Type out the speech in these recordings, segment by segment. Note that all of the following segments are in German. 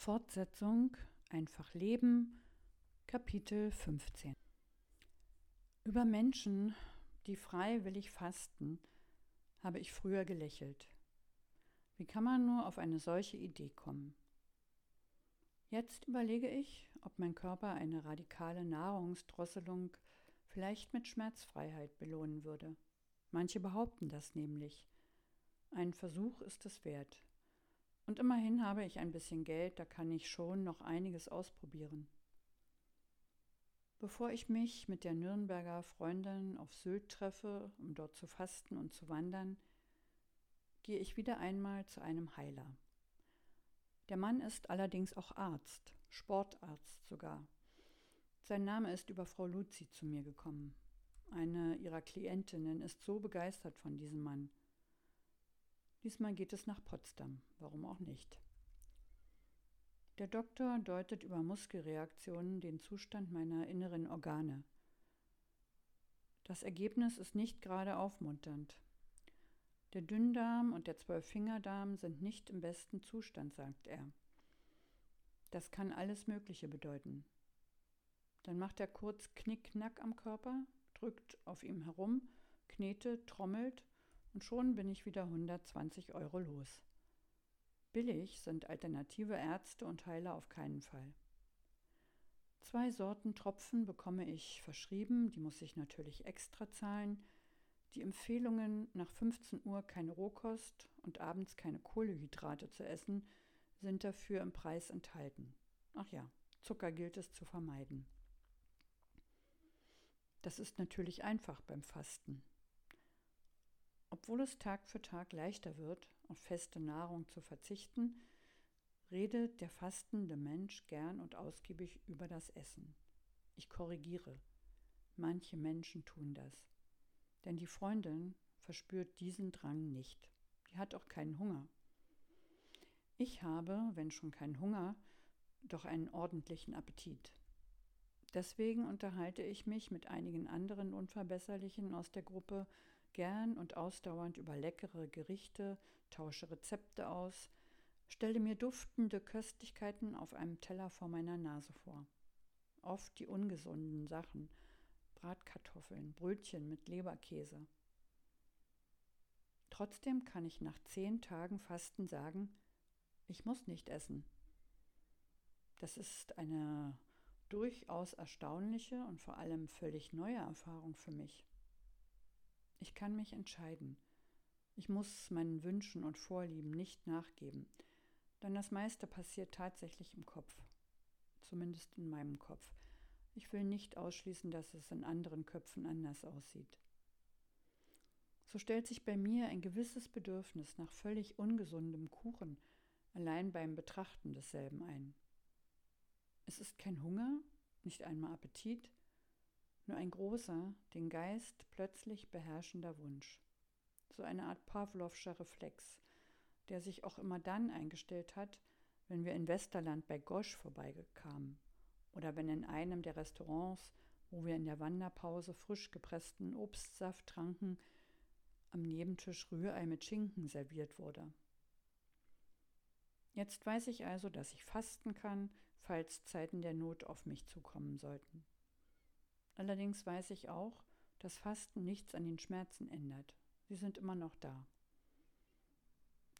Fortsetzung Einfach Leben, Kapitel 15 Über Menschen, die freiwillig fasten, habe ich früher gelächelt. Wie kann man nur auf eine solche Idee kommen? Jetzt überlege ich, ob mein Körper eine radikale Nahrungsdrosselung vielleicht mit Schmerzfreiheit belohnen würde. Manche behaupten das nämlich. Ein Versuch ist es wert. Und immerhin habe ich ein bisschen Geld, da kann ich schon noch einiges ausprobieren. Bevor ich mich mit der Nürnberger Freundin auf Sylt treffe, um dort zu fasten und zu wandern, gehe ich wieder einmal zu einem Heiler. Der Mann ist allerdings auch Arzt, Sportarzt sogar. Sein Name ist über Frau Luzi zu mir gekommen. Eine ihrer Klientinnen ist so begeistert von diesem Mann. Diesmal geht es nach Potsdam, warum auch nicht. Der Doktor deutet über Muskelreaktionen den Zustand meiner inneren Organe. Das Ergebnis ist nicht gerade aufmunternd. Der Dünndarm und der Zwölffingerdarm sind nicht im besten Zustand, sagt er. Das kann alles Mögliche bedeuten. Dann macht er kurz Knickknack am Körper, drückt auf ihm herum, knetet, trommelt und schon bin ich wieder 120 Euro los. Billig sind alternative Ärzte und Heiler auf keinen Fall. Zwei Sorten Tropfen bekomme ich verschrieben, die muss ich natürlich extra zahlen. Die Empfehlungen, nach 15 Uhr keine Rohkost und abends keine Kohlehydrate zu essen, sind dafür im Preis enthalten. Ach ja, Zucker gilt es zu vermeiden. Das ist natürlich einfach beim Fasten. Obwohl es Tag für Tag leichter wird, auf feste Nahrung zu verzichten, redet der fastende Mensch gern und ausgiebig über das Essen. Ich korrigiere. Manche Menschen tun das. Denn die Freundin verspürt diesen Drang nicht. Die hat auch keinen Hunger. Ich habe, wenn schon keinen Hunger, doch einen ordentlichen Appetit. Deswegen unterhalte ich mich mit einigen anderen Unverbesserlichen aus der Gruppe gern und ausdauernd über leckere Gerichte, tausche Rezepte aus, stelle mir duftende Köstlichkeiten auf einem Teller vor meiner Nase vor. Oft die ungesunden Sachen, Bratkartoffeln, Brötchen mit Leberkäse. Trotzdem kann ich nach zehn Tagen Fasten sagen, ich muss nicht essen. Das ist eine durchaus erstaunliche und vor allem völlig neue Erfahrung für mich. Ich kann mich entscheiden. Ich muss meinen Wünschen und Vorlieben nicht nachgeben, denn das meiste passiert tatsächlich im Kopf. Zumindest in meinem Kopf. Ich will nicht ausschließen, dass es in anderen Köpfen anders aussieht. So stellt sich bei mir ein gewisses Bedürfnis nach völlig ungesundem Kuchen allein beim Betrachten desselben ein. Es ist kein Hunger, nicht einmal Appetit, nur ein großer, den Geist plötzlich beherrschender Wunsch. So eine Art Pavlovscher Reflex, der sich auch immer dann eingestellt hat, wenn wir in Westerland bei Gosch vorbeikamen oder wenn in einem der Restaurants, wo wir in der Wanderpause frisch gepressten Obstsaft tranken, am Nebentisch Rührei mit Schinken serviert wurde. Jetzt weiß ich also, dass ich fasten kann, falls Zeiten der Not auf mich zukommen sollten. Allerdings weiß ich auch, dass Fasten nichts an den Schmerzen ändert. Sie sind immer noch da.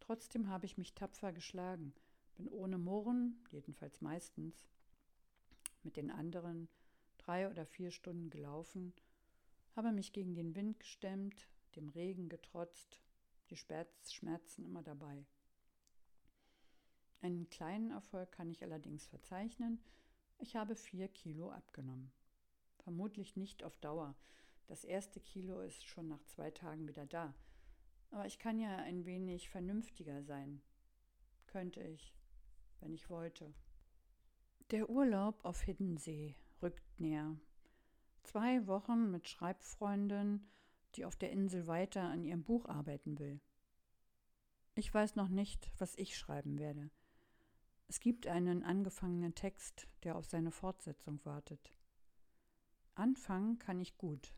Trotzdem habe ich mich tapfer geschlagen, bin ohne Murren, jedenfalls meistens, mit den anderen drei oder vier Stunden gelaufen, habe mich gegen den Wind gestemmt, dem Regen getrotzt, die Schmerzen immer dabei. Einen kleinen Erfolg kann ich allerdings verzeichnen. Ich habe vier Kilo abgenommen. Vermutlich nicht auf Dauer. Das erste Kilo ist schon nach zwei Tagen wieder da. Aber ich kann ja ein wenig vernünftiger sein. Könnte ich, wenn ich wollte. Der Urlaub auf Hiddensee rückt näher. Zwei Wochen mit Schreibfreundin, die auf der Insel weiter an ihrem Buch arbeiten will. Ich weiß noch nicht, was ich schreiben werde. Es gibt einen angefangenen Text, der auf seine Fortsetzung wartet. Anfangen kann ich gut.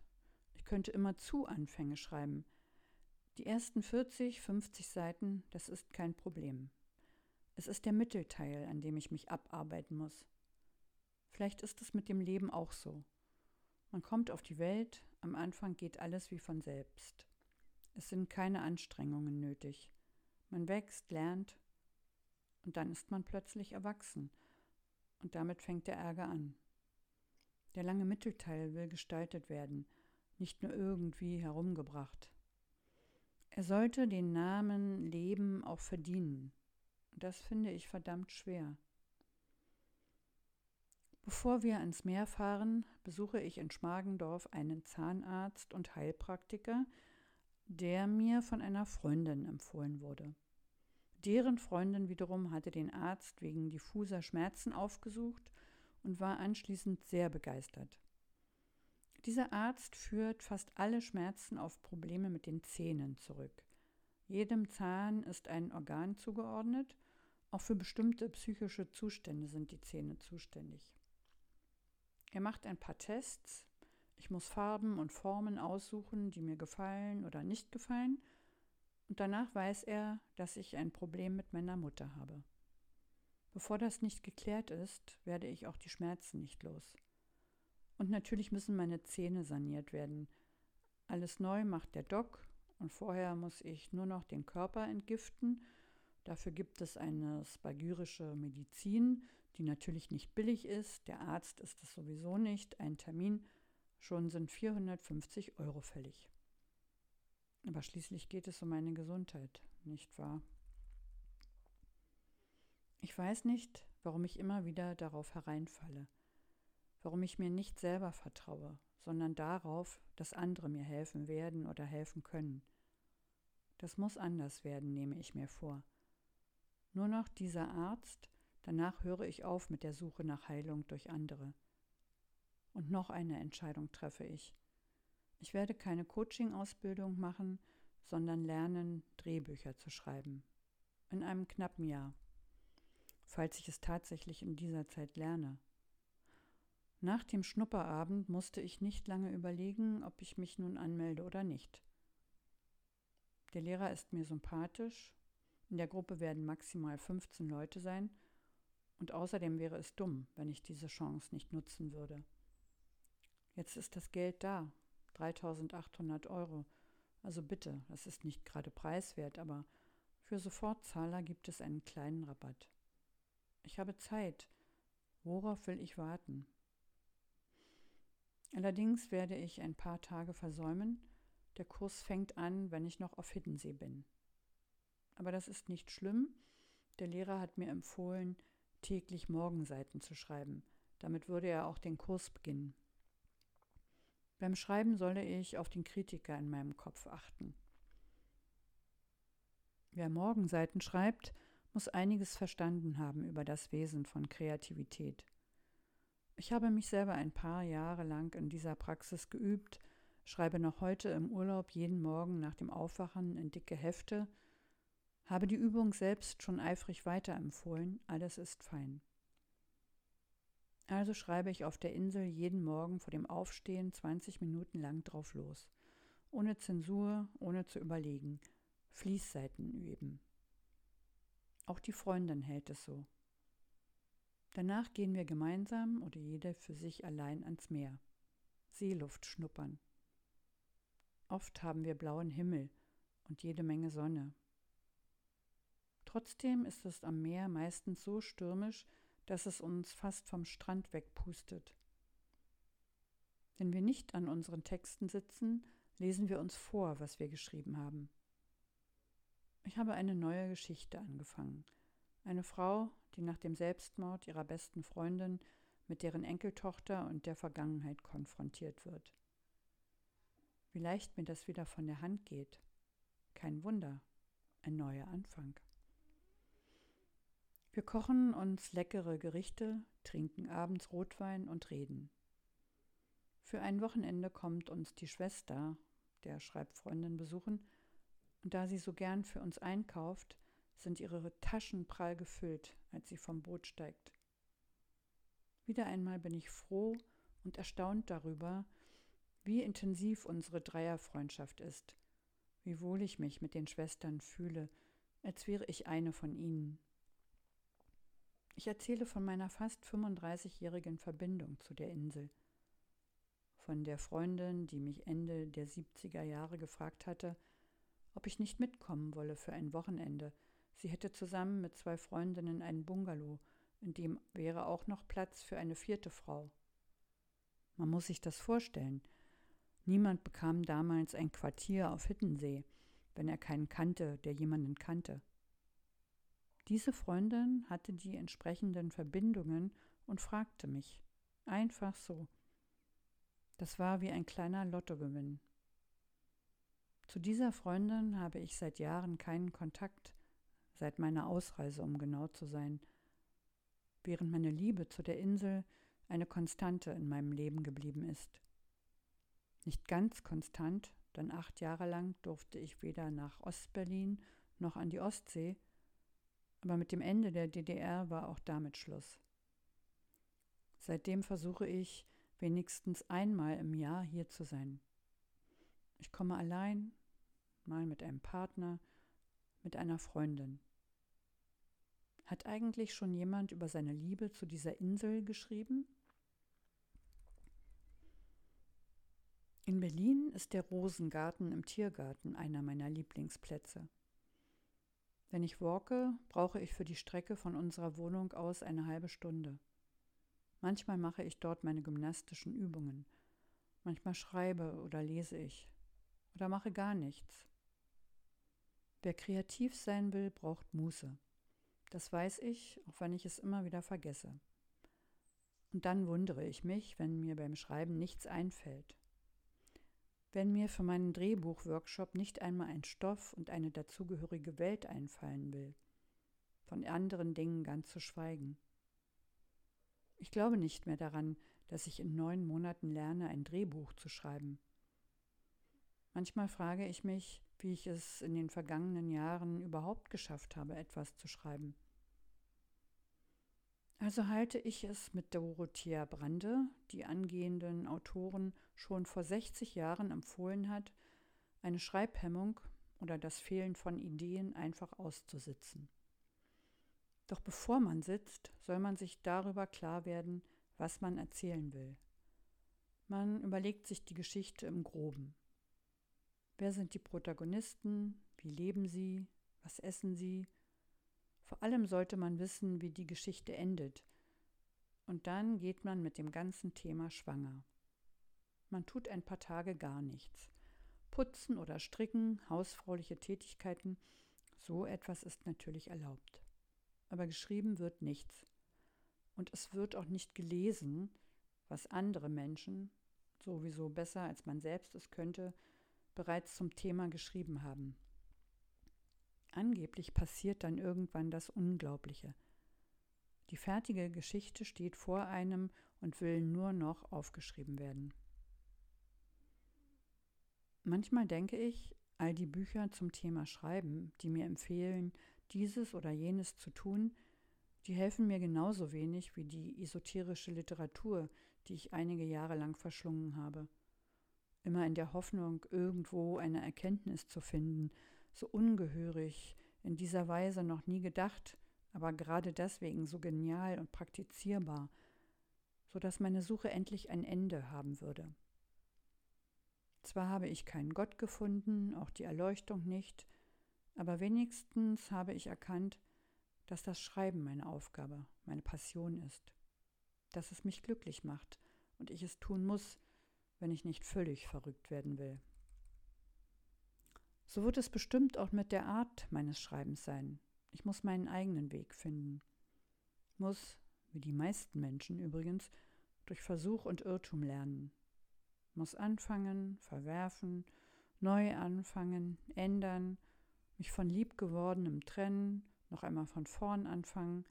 Ich könnte immer zu Anfänge schreiben. Die ersten 40, 50 Seiten, das ist kein Problem. Es ist der Mittelteil, an dem ich mich abarbeiten muss. Vielleicht ist es mit dem Leben auch so. Man kommt auf die Welt, am Anfang geht alles wie von selbst. Es sind keine Anstrengungen nötig. Man wächst, lernt und dann ist man plötzlich erwachsen und damit fängt der Ärger an. Der lange Mittelteil will gestaltet werden, nicht nur irgendwie herumgebracht. Er sollte den Namen Leben auch verdienen. Das finde ich verdammt schwer. Bevor wir ans Meer fahren, besuche ich in Schmargendorf einen Zahnarzt und Heilpraktiker, der mir von einer Freundin empfohlen wurde. Deren Freundin wiederum hatte den Arzt wegen diffuser Schmerzen aufgesucht und war anschließend sehr begeistert. Dieser Arzt führt fast alle Schmerzen auf Probleme mit den Zähnen zurück. Jedem Zahn ist ein Organ zugeordnet, auch für bestimmte psychische Zustände sind die Zähne zuständig. Er macht ein paar Tests. Ich muss Farben und Formen aussuchen, die mir gefallen oder nicht gefallen. Und danach weiß er, dass ich ein Problem mit meiner Mutter habe. Bevor das nicht geklärt ist, werde ich auch die Schmerzen nicht los. Und natürlich müssen meine Zähne saniert werden. Alles neu macht der Doc und vorher muss ich nur noch den Körper entgiften. Dafür gibt es eine spagyrische Medizin, die natürlich nicht billig ist. Der Arzt ist es sowieso nicht. Ein Termin schon sind 450 Euro fällig. Aber schließlich geht es um meine Gesundheit, nicht wahr? Ich weiß nicht, warum ich immer wieder darauf hereinfalle, warum ich mir nicht selber vertraue, sondern darauf, dass andere mir helfen werden oder helfen können. Das muss anders werden, nehme ich mir vor. Nur noch dieser Arzt, Danach höre ich auf mit der Suche nach Heilung durch andere. Und noch eine Entscheidung treffe ich. Ich werde keine Coaching-Ausbildung machen, sondern lernen, Drehbücher zu schreiben. In einem knappen Jahr. Falls ich es tatsächlich in dieser Zeit lerne. Nach dem Schnupperabend musste ich nicht lange überlegen, ob ich mich nun anmelde oder nicht. Der Lehrer ist mir sympathisch. In der Gruppe werden maximal 15 Leute sein und außerdem wäre es dumm, wenn ich diese Chance nicht nutzen würde. Jetzt ist das Geld da, 3800 Euro. Also bitte, das ist nicht gerade preiswert, aber für Sofortzahler gibt es einen kleinen Rabatt. Ich habe Zeit. Worauf will ich warten? Allerdings werde ich ein paar Tage versäumen. Der Kurs fängt an, wenn ich noch auf Hiddensee bin. Aber das ist nicht schlimm. Der Lehrer hat mir empfohlen, täglich Morgenseiten zu schreiben. Damit würde er auch den Kurs beginnen. Beim Schreiben solle ich auf den Kritiker in meinem Kopf achten. Wer Morgenseiten schreibt, muss einiges verstanden haben über das Wesen von Kreativität. Ich habe mich selber ein paar Jahre lang in dieser Praxis geübt, schreibe noch heute im Urlaub jeden Morgen nach dem Aufwachen in dicke Hefte habe die Übung selbst schon eifrig weiterempfohlen, alles ist fein. Also schreibe ich auf der Insel jeden Morgen vor dem Aufstehen 20 Minuten lang drauf los. Ohne Zensur, ohne zu überlegen. Fließseiten üben. Auch die Freundin hält es so. Danach gehen wir gemeinsam oder jede für sich allein ans Meer. Seeluft schnuppern. Oft haben wir blauen Himmel und jede Menge Sonne. Trotzdem ist es am Meer meistens so stürmisch, dass es uns fast vom Strand wegpustet. Wenn wir nicht an unseren Texten sitzen, lesen wir uns vor, was wir geschrieben haben. Ich habe eine neue Geschichte angefangen. Eine Frau, die nach dem Selbstmord ihrer besten Freundin mit deren Enkeltochter und der Vergangenheit konfrontiert wird. Wie leicht mir das wieder von der Hand geht. Kein Wunder, ein neuer Anfang. Wir kochen uns leckere Gerichte, trinken abends Rotwein und reden. Für ein Wochenende kommt uns die Schwester, der Schreibfreundin, besuchen, und da sie so gern für uns einkauft, sind ihre Taschen prall gefüllt, als sie vom Boot steigt. Wieder einmal bin ich froh und erstaunt darüber, wie intensiv unsere Dreierfreundschaft ist, wie wohl ich mich mit den Schwestern fühle, als wäre ich eine von ihnen. Ich erzähle von meiner fast 35-jährigen Verbindung zu der Insel. Von der Freundin, die mich Ende der 70er Jahre gefragt hatte, ob ich nicht mitkommen wolle für ein Wochenende. Sie hätte zusammen mit zwei Freundinnen einen Bungalow, in dem wäre auch noch Platz für eine vierte Frau. Man muss sich das vorstellen. Niemand bekam damals ein Quartier auf Hittensee, wenn er keinen kannte, der jemanden kannte. Diese Freundin hatte die entsprechenden Verbindungen und fragte mich. Einfach so. Das war wie ein kleiner Lottogewinn. Zu dieser Freundin habe ich seit Jahren keinen Kontakt, seit meiner Ausreise, um genau zu sein, während meine Liebe zu der Insel eine Konstante in meinem Leben geblieben ist. Nicht ganz konstant, denn acht Jahre lang durfte ich weder nach Ostberlin noch an die Ostsee, aber mit dem Ende der DDR war auch damit Schluss. Seitdem versuche ich, wenigstens einmal im Jahr hier zu sein. Ich komme allein, mal mit einem Partner, mit einer Freundin. Hat eigentlich schon jemand über seine Liebe zu dieser Insel geschrieben? In Berlin ist der Rosengarten im Tiergarten einer meiner Lieblingsplätze. Wenn ich walke, brauche ich für die Strecke von unserer Wohnung aus eine halbe Stunde. Manchmal mache ich dort meine gymnastischen Übungen. Manchmal schreibe oder lese ich. Oder mache gar nichts. Wer kreativ sein will, braucht Muße. Das weiß ich, auch wenn ich es immer wieder vergesse. Und dann wundere ich mich, wenn mir beim Schreiben nichts einfällt. Wenn mir für meinen Drehbuchworkshop nicht einmal ein Stoff und eine dazugehörige Welt einfallen will. Von anderen Dingen ganz zu schweigen. Ich glaube nicht mehr daran, dass ich in neun Monaten lerne, ein Drehbuch zu schreiben. Manchmal frage ich mich, wie ich es in den vergangenen Jahren überhaupt geschafft habe, etwas zu schreiben. Also halte ich es mit Dorothea Brande, die angehenden Autoren schon vor 60 Jahren empfohlen hat, eine Schreibhemmung oder das Fehlen von Ideen einfach auszusitzen. Doch bevor man sitzt, soll man sich darüber klar werden, was man erzählen will. Man überlegt sich die Geschichte im groben. Wer sind die Protagonisten? Wie leben sie? Was essen sie? Vor allem sollte man wissen, wie die Geschichte endet. Und dann geht man mit dem ganzen Thema schwanger. Man tut ein paar Tage gar nichts. Putzen oder stricken, hausfrauliche Tätigkeiten, so etwas ist natürlich erlaubt aber geschrieben wird nichts. Und es wird auch nicht gelesen, was andere Menschen, sowieso besser als man selbst es könnte, bereits zum Thema geschrieben haben. Angeblich passiert dann irgendwann das Unglaubliche. Die fertige Geschichte steht vor einem und will nur noch aufgeschrieben werden. Manchmal denke ich, all die Bücher zum Thema Schreiben, die mir empfehlen, dieses oder jenes zu tun, die helfen mir genauso wenig wie die esoterische Literatur, die ich einige Jahre lang verschlungen habe. Immer in der Hoffnung, irgendwo eine Erkenntnis zu finden, so ungehörig, in dieser Weise noch nie gedacht, aber gerade deswegen so genial und praktizierbar, so dass meine Suche endlich ein Ende haben würde. Zwar habe ich keinen Gott gefunden, auch die Erleuchtung nicht, aber wenigstens habe ich erkannt, dass das Schreiben meine Aufgabe, meine Passion ist, dass es mich glücklich macht und ich es tun muss, wenn ich nicht völlig verrückt werden will. So wird es bestimmt auch mit der Art meines Schreibens sein. Ich muss meinen eigenen Weg finden. Muss, wie die meisten Menschen übrigens, durch Versuch und Irrtum lernen. Muss anfangen, verwerfen, neu anfangen, ändern, mich von liebgewordenem trennen, noch einmal von vorn anfangen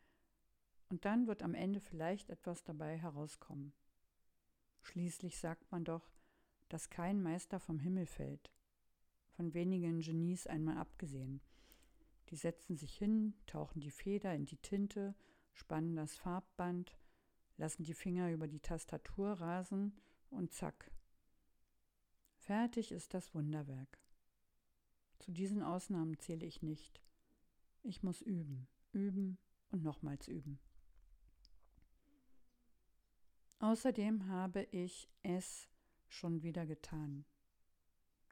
und dann wird am Ende vielleicht etwas dabei herauskommen. Schließlich sagt man doch, dass kein Meister vom Himmel fällt, von wenigen Genies einmal abgesehen. Die setzen sich hin, tauchen die Feder in die Tinte, spannen das Farbband, lassen die Finger über die Tastatur rasen und zack. Fertig ist das Wunderwerk. Zu diesen Ausnahmen zähle ich nicht. Ich muss üben, üben und nochmals üben. Außerdem habe ich es schon wieder getan.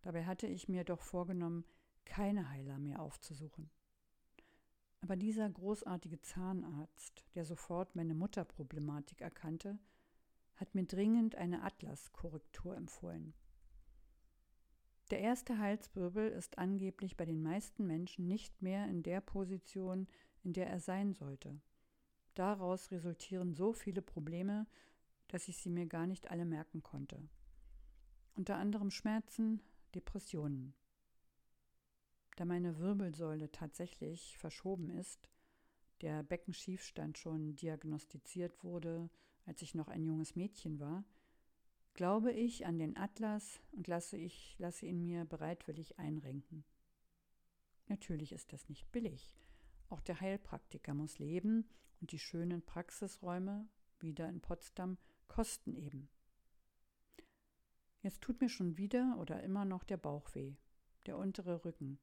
Dabei hatte ich mir doch vorgenommen, keine Heiler mehr aufzusuchen. Aber dieser großartige Zahnarzt, der sofort meine Mutterproblematik erkannte, hat mir dringend eine Atlaskorrektur empfohlen. Der erste Halswirbel ist angeblich bei den meisten Menschen nicht mehr in der Position, in der er sein sollte. Daraus resultieren so viele Probleme, dass ich sie mir gar nicht alle merken konnte. Unter anderem Schmerzen, Depressionen. Da meine Wirbelsäule tatsächlich verschoben ist, der Beckenschiefstand schon diagnostiziert wurde, als ich noch ein junges Mädchen war, glaube ich an den Atlas und lasse, ich, lasse ihn mir bereitwillig einrenken. Natürlich ist das nicht billig. Auch der Heilpraktiker muss leben und die schönen Praxisräume, wieder in Potsdam, kosten eben. Jetzt tut mir schon wieder oder immer noch der Bauch weh, der untere Rücken.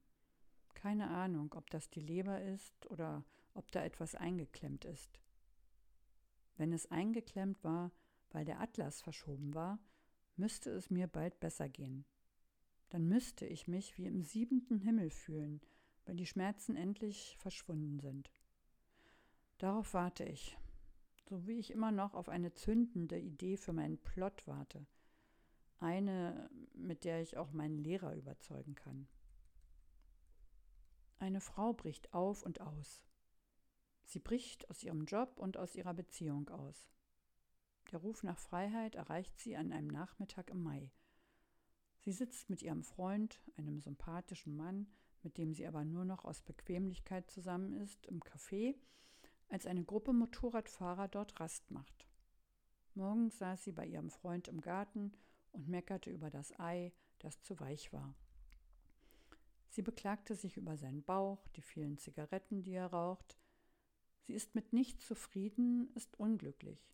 Keine Ahnung, ob das die Leber ist oder ob da etwas eingeklemmt ist. Wenn es eingeklemmt war, weil der Atlas verschoben war, müsste es mir bald besser gehen. Dann müsste ich mich wie im siebenten Himmel fühlen, weil die Schmerzen endlich verschwunden sind. Darauf warte ich, so wie ich immer noch auf eine zündende Idee für meinen Plot warte. Eine, mit der ich auch meinen Lehrer überzeugen kann. Eine Frau bricht auf und aus. Sie bricht aus ihrem Job und aus ihrer Beziehung aus. Der Ruf nach Freiheit erreicht sie an einem Nachmittag im Mai. Sie sitzt mit ihrem Freund, einem sympathischen Mann, mit dem sie aber nur noch aus Bequemlichkeit zusammen ist, im Café, als eine Gruppe Motorradfahrer dort Rast macht. Morgens saß sie bei ihrem Freund im Garten und meckerte über das Ei, das zu weich war. Sie beklagte sich über seinen Bauch, die vielen Zigaretten, die er raucht. Sie ist mit nichts zufrieden, ist unglücklich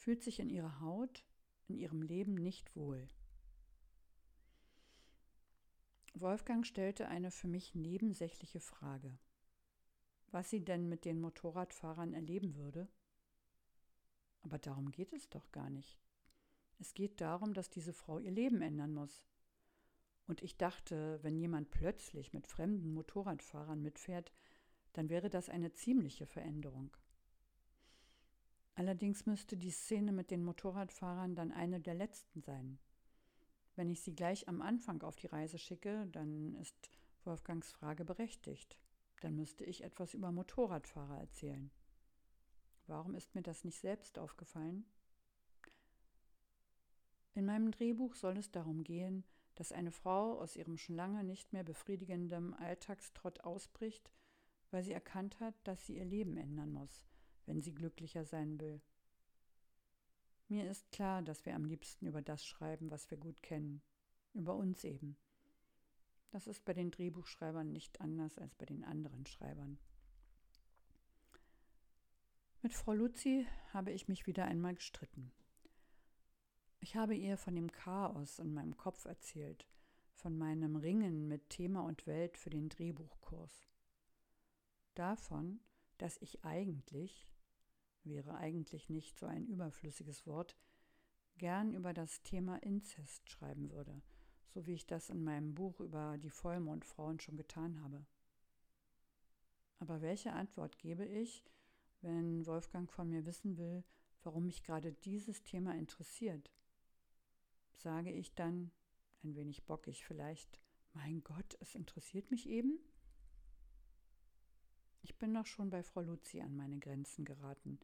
fühlt sich in ihrer Haut, in ihrem Leben nicht wohl. Wolfgang stellte eine für mich nebensächliche Frage. Was sie denn mit den Motorradfahrern erleben würde? Aber darum geht es doch gar nicht. Es geht darum, dass diese Frau ihr Leben ändern muss. Und ich dachte, wenn jemand plötzlich mit fremden Motorradfahrern mitfährt, dann wäre das eine ziemliche Veränderung. Allerdings müsste die Szene mit den Motorradfahrern dann eine der letzten sein. Wenn ich sie gleich am Anfang auf die Reise schicke, dann ist Wolfgangs Frage berechtigt. Dann müsste ich etwas über Motorradfahrer erzählen. Warum ist mir das nicht selbst aufgefallen? In meinem Drehbuch soll es darum gehen, dass eine Frau aus ihrem schon lange nicht mehr befriedigendem Alltagstrott ausbricht, weil sie erkannt hat, dass sie ihr Leben ändern muss, wenn sie glücklicher sein will. Mir ist klar, dass wir am liebsten über das schreiben, was wir gut kennen, über uns eben. Das ist bei den Drehbuchschreibern nicht anders als bei den anderen Schreibern. Mit Frau Luzi habe ich mich wieder einmal gestritten. Ich habe ihr von dem Chaos in meinem Kopf erzählt, von meinem Ringen mit Thema und Welt für den Drehbuchkurs. Davon, dass ich eigentlich, wäre eigentlich nicht so ein überflüssiges Wort, gern über das Thema Inzest schreiben würde, so wie ich das in meinem Buch über die Vollmondfrauen schon getan habe. Aber welche Antwort gebe ich, wenn Wolfgang von mir wissen will, warum mich gerade dieses Thema interessiert? Sage ich dann, ein wenig bockig vielleicht, mein Gott, es interessiert mich eben? Ich bin doch schon bei Frau Luzi an meine Grenzen geraten,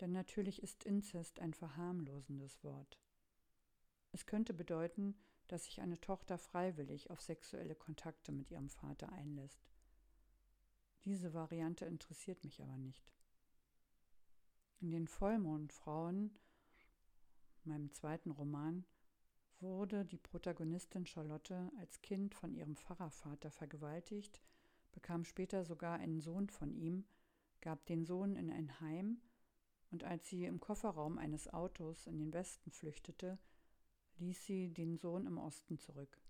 denn natürlich ist Inzest ein verharmlosendes Wort. Es könnte bedeuten, dass sich eine Tochter freiwillig auf sexuelle Kontakte mit ihrem Vater einlässt. Diese Variante interessiert mich aber nicht. In den Vollmondfrauen, meinem zweiten Roman, wurde die Protagonistin Charlotte als Kind von ihrem Pfarrervater vergewaltigt, bekam später sogar einen Sohn von ihm, gab den Sohn in ein Heim und als sie im Kofferraum eines Autos in den Westen flüchtete, ließ sie den Sohn im Osten zurück.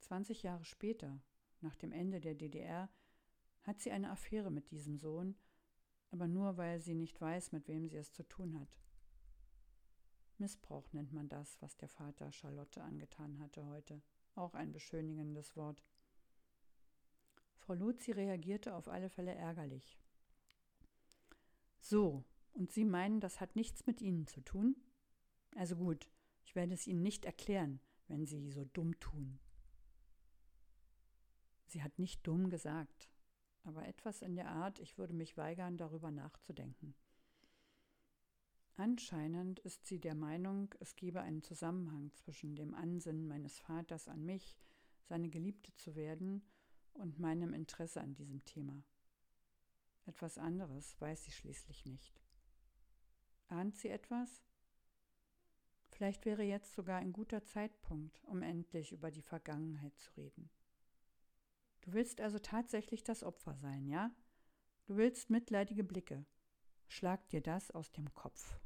20 Jahre später, nach dem Ende der DDR, hat sie eine Affäre mit diesem Sohn, aber nur weil sie nicht weiß, mit wem sie es zu tun hat. Missbrauch nennt man das, was der Vater Charlotte angetan hatte heute. Auch ein beschönigendes Wort. Frau Luzi reagierte auf alle Fälle ärgerlich. So, und Sie meinen, das hat nichts mit Ihnen zu tun? Also gut, ich werde es Ihnen nicht erklären, wenn Sie so dumm tun. Sie hat nicht dumm gesagt, aber etwas in der Art, ich würde mich weigern, darüber nachzudenken. Anscheinend ist sie der Meinung, es gebe einen Zusammenhang zwischen dem Ansinnen meines Vaters an mich, seine Geliebte zu werden, und meinem Interesse an diesem Thema. Etwas anderes weiß sie schließlich nicht. Ahnt sie etwas? Vielleicht wäre jetzt sogar ein guter Zeitpunkt, um endlich über die Vergangenheit zu reden. Du willst also tatsächlich das Opfer sein, ja? Du willst mitleidige Blicke. Schlag dir das aus dem Kopf.